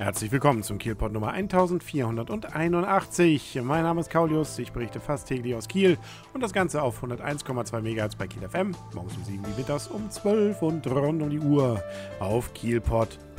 Herzlich willkommen zum Kielpot Nummer 1481. Mein Name ist Kaulius, ich berichte fast täglich aus Kiel und das Ganze auf 101,2 MHz bei Kiel FM, morgens um 7 wie mittags um 12 und rund um die Uhr auf kielpot.de.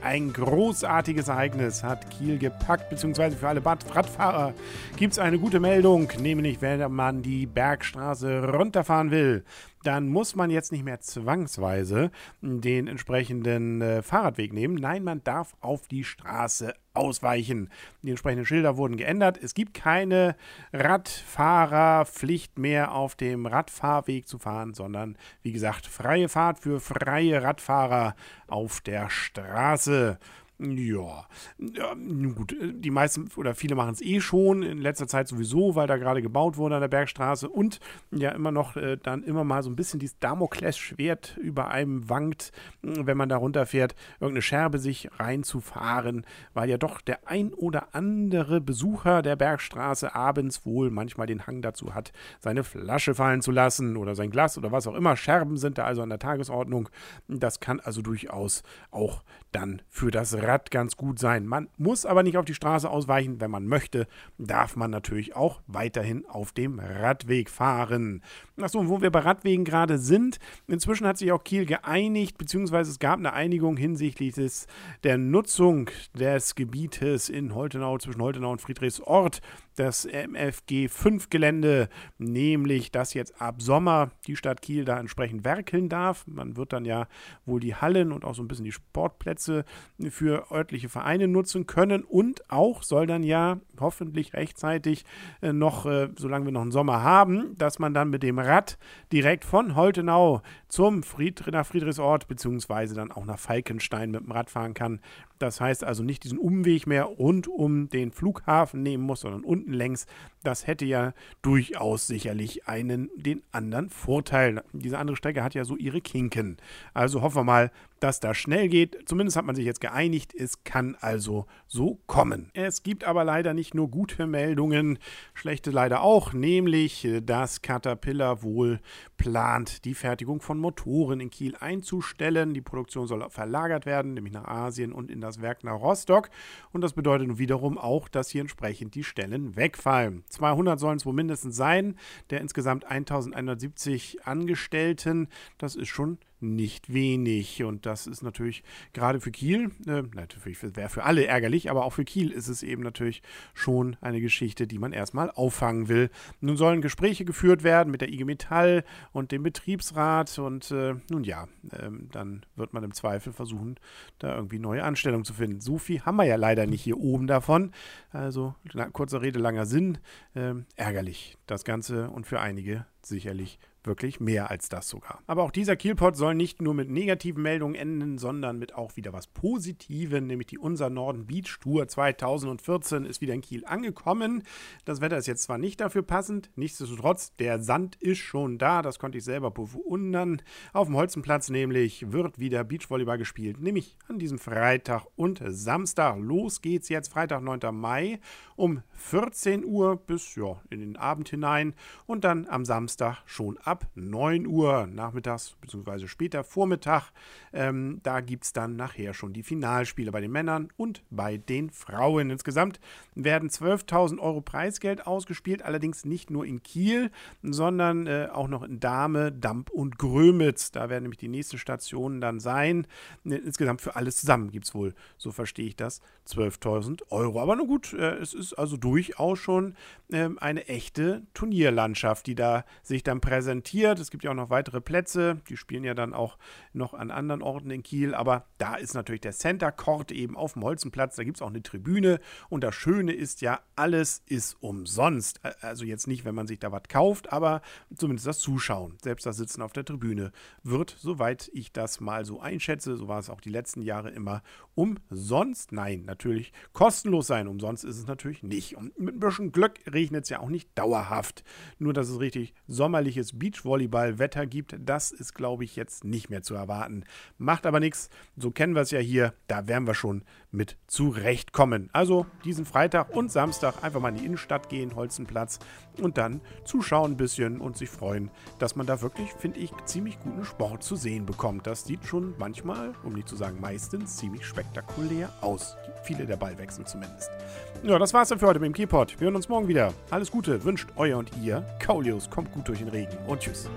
Ein großartiges Ereignis hat Kiel gepackt, beziehungsweise für alle Radfahrer gibt es eine gute Meldung, nämlich wenn man die Bergstraße runterfahren will, dann muss man jetzt nicht mehr zwangsweise den entsprechenden äh, Fahrradweg nehmen. Nein, man darf auf die Straße ausweichen. Die entsprechenden Schilder wurden geändert. Es gibt keine Radfahrerpflicht mehr auf dem Radfahrweg zu fahren, sondern wie gesagt, freie Fahrt für freie Radfahrer auf der Straße. Ja, ja, gut, die meisten oder viele machen es eh schon, in letzter Zeit sowieso, weil da gerade gebaut wurde an der Bergstraße und ja immer noch äh, dann immer mal so ein bisschen dieses Damoklesschwert über einem wankt, wenn man da runterfährt, irgendeine Scherbe sich reinzufahren, weil ja doch der ein oder andere Besucher der Bergstraße abends wohl manchmal den Hang dazu hat, seine Flasche fallen zu lassen oder sein Glas oder was auch immer. Scherben sind da also an der Tagesordnung. Das kann also durchaus auch dann für das Rad ganz gut sein. Man muss aber nicht auf die Straße ausweichen. Wenn man möchte, darf man natürlich auch weiterhin auf dem Radweg fahren. Achso, wo wir bei Radwegen gerade sind, inzwischen hat sich auch Kiel geeinigt, beziehungsweise es gab eine Einigung hinsichtlich des, der Nutzung des Gebietes in Holtenau, zwischen Holtenau und Friedrichsort das MFG 5 Gelände, nämlich dass jetzt ab Sommer die Stadt Kiel da entsprechend werkeln darf. Man wird dann ja wohl die Hallen und auch so ein bisschen die Sportplätze für örtliche Vereine nutzen können und auch soll dann ja hoffentlich rechtzeitig äh, noch, äh, solange wir noch einen Sommer haben, dass man dann mit dem Rad direkt von Holtenau zum Fried nach Friedrichsort beziehungsweise dann auch nach Falkenstein mit dem Rad fahren kann. Das heißt also nicht diesen Umweg mehr rund um den Flughafen nehmen muss, sondern unten längs. Das hätte ja durchaus sicherlich einen den anderen Vorteil. Diese andere Strecke hat ja so ihre Kinken. Also hoffen wir mal, dass das schnell geht. Zumindest hat man sich jetzt geeinigt. Es kann also so kommen. Es gibt aber leider nicht nur gute Meldungen, schlechte leider auch, nämlich dass Caterpillar wohl plant, die Fertigung von Motoren in Kiel einzustellen. Die Produktion soll verlagert werden, nämlich nach Asien und in das Werk nach Rostock. Und das bedeutet wiederum auch, dass hier entsprechend die Stellen wegfallen. 200 sollen es wohl mindestens sein, der insgesamt 1170 Angestellten. Das ist schon nicht wenig. Und das ist natürlich gerade für Kiel, äh, natürlich wäre für alle ärgerlich, aber auch für Kiel ist es eben natürlich schon eine Geschichte, die man erstmal auffangen will. Nun sollen Gespräche geführt werden mit der IG Metall und dem Betriebsrat und äh, nun ja, äh, dann wird man im Zweifel versuchen, da irgendwie neue Anstellungen zu finden. So viel haben wir ja leider nicht hier oben davon. Also kurzer Rede, langer Sinn. Ähm, ärgerlich das Ganze und für einige sicherlich wirklich mehr als das sogar. Aber auch dieser Kielpot soll nicht nur mit negativen Meldungen enden, sondern mit auch wieder was Positiven, nämlich die Unser Norden Beach Tour 2014 ist wieder in Kiel angekommen. Das Wetter ist jetzt zwar nicht dafür passend, nichtsdestotrotz, der Sand ist schon da, das konnte ich selber bewundern. Auf dem Holzenplatz nämlich wird wieder Beachvolleyball gespielt, nämlich an diesem Freitag und Samstag. Los geht's jetzt, Freitag, 9. Mai um 14 Uhr bis ja, in den Abend hinein und dann am Samstag schon ab ab 9 Uhr nachmittags bzw. später Vormittag. Ähm, da gibt es dann nachher schon die Finalspiele bei den Männern und bei den Frauen. Insgesamt werden 12.000 Euro Preisgeld ausgespielt, allerdings nicht nur in Kiel, sondern äh, auch noch in Dahme, Damp und Grömitz. Da werden nämlich die nächsten Stationen dann sein. Insgesamt für alles zusammen gibt es wohl, so verstehe ich das, 12.000 Euro. Aber nun gut, äh, es ist also durchaus schon äh, eine echte Turnierlandschaft, die da sich dann präsentiert. Es gibt ja auch noch weitere Plätze. Die spielen ja dann auch noch an anderen Orten in Kiel. Aber da ist natürlich der Center Court eben auf dem Holzenplatz. Da gibt es auch eine Tribüne. Und das Schöne ist ja, alles ist umsonst. Also jetzt nicht, wenn man sich da was kauft, aber zumindest das Zuschauen. Selbst das Sitzen auf der Tribüne wird, soweit ich das mal so einschätze, so war es auch die letzten Jahre immer, umsonst. Nein, natürlich kostenlos sein. Umsonst ist es natürlich nicht. Und mit ein bisschen Glück regnet es ja auch nicht dauerhaft. Nur, dass es richtig sommerliches Beachvolleyball-Wetter gibt, das ist, glaube ich, jetzt nicht mehr zu erwarten. Macht aber nichts, so kennen wir es ja hier, da werden wir schon mit zurechtkommen. Also diesen Freitag und Samstag einfach mal in die Innenstadt gehen, Holzenplatz, und dann zuschauen ein bisschen und sich freuen, dass man da wirklich, finde ich, ziemlich guten Sport zu sehen bekommt. Das sieht schon manchmal, um nicht zu sagen meistens, ziemlich spektakulär aus. Viele der Ballwechsel zumindest. Ja, das war's dann für heute mit dem Keypot. Wir hören uns morgen wieder. Alles Gute wünscht euer und ihr. Kaulius kommt gut durch den Regen und tschüss.